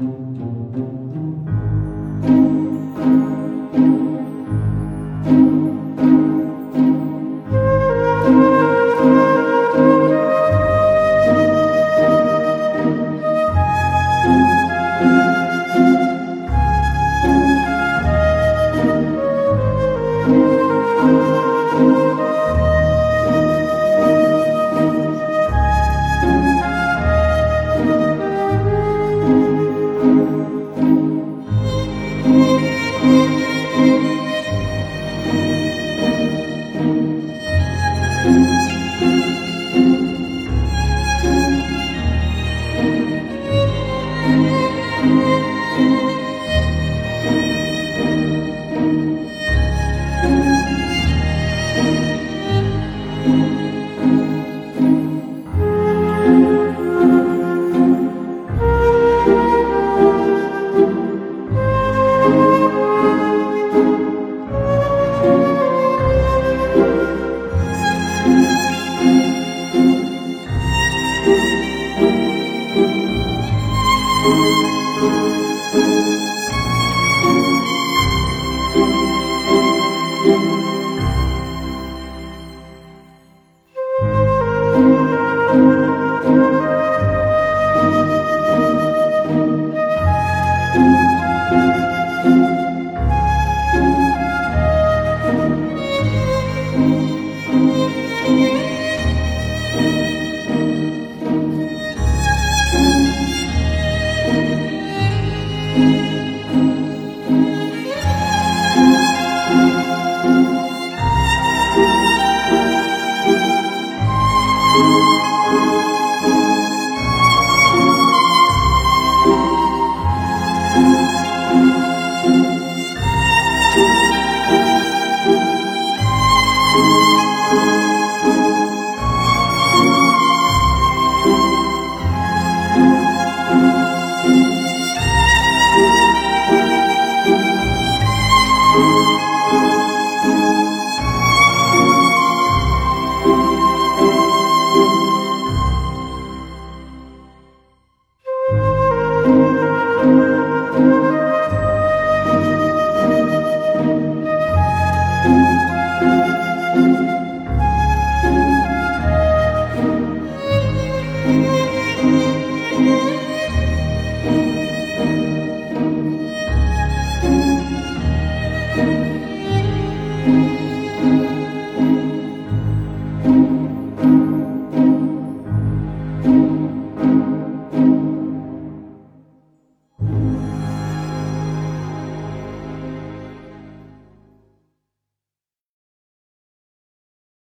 Música